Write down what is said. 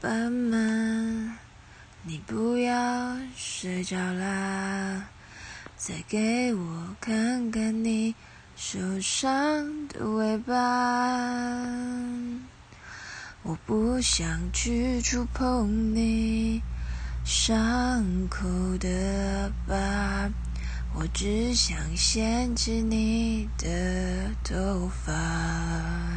斑马你不要睡着啦再给我看看你受伤的尾巴。我不想去触碰你伤口的疤我只想掀起你的头发。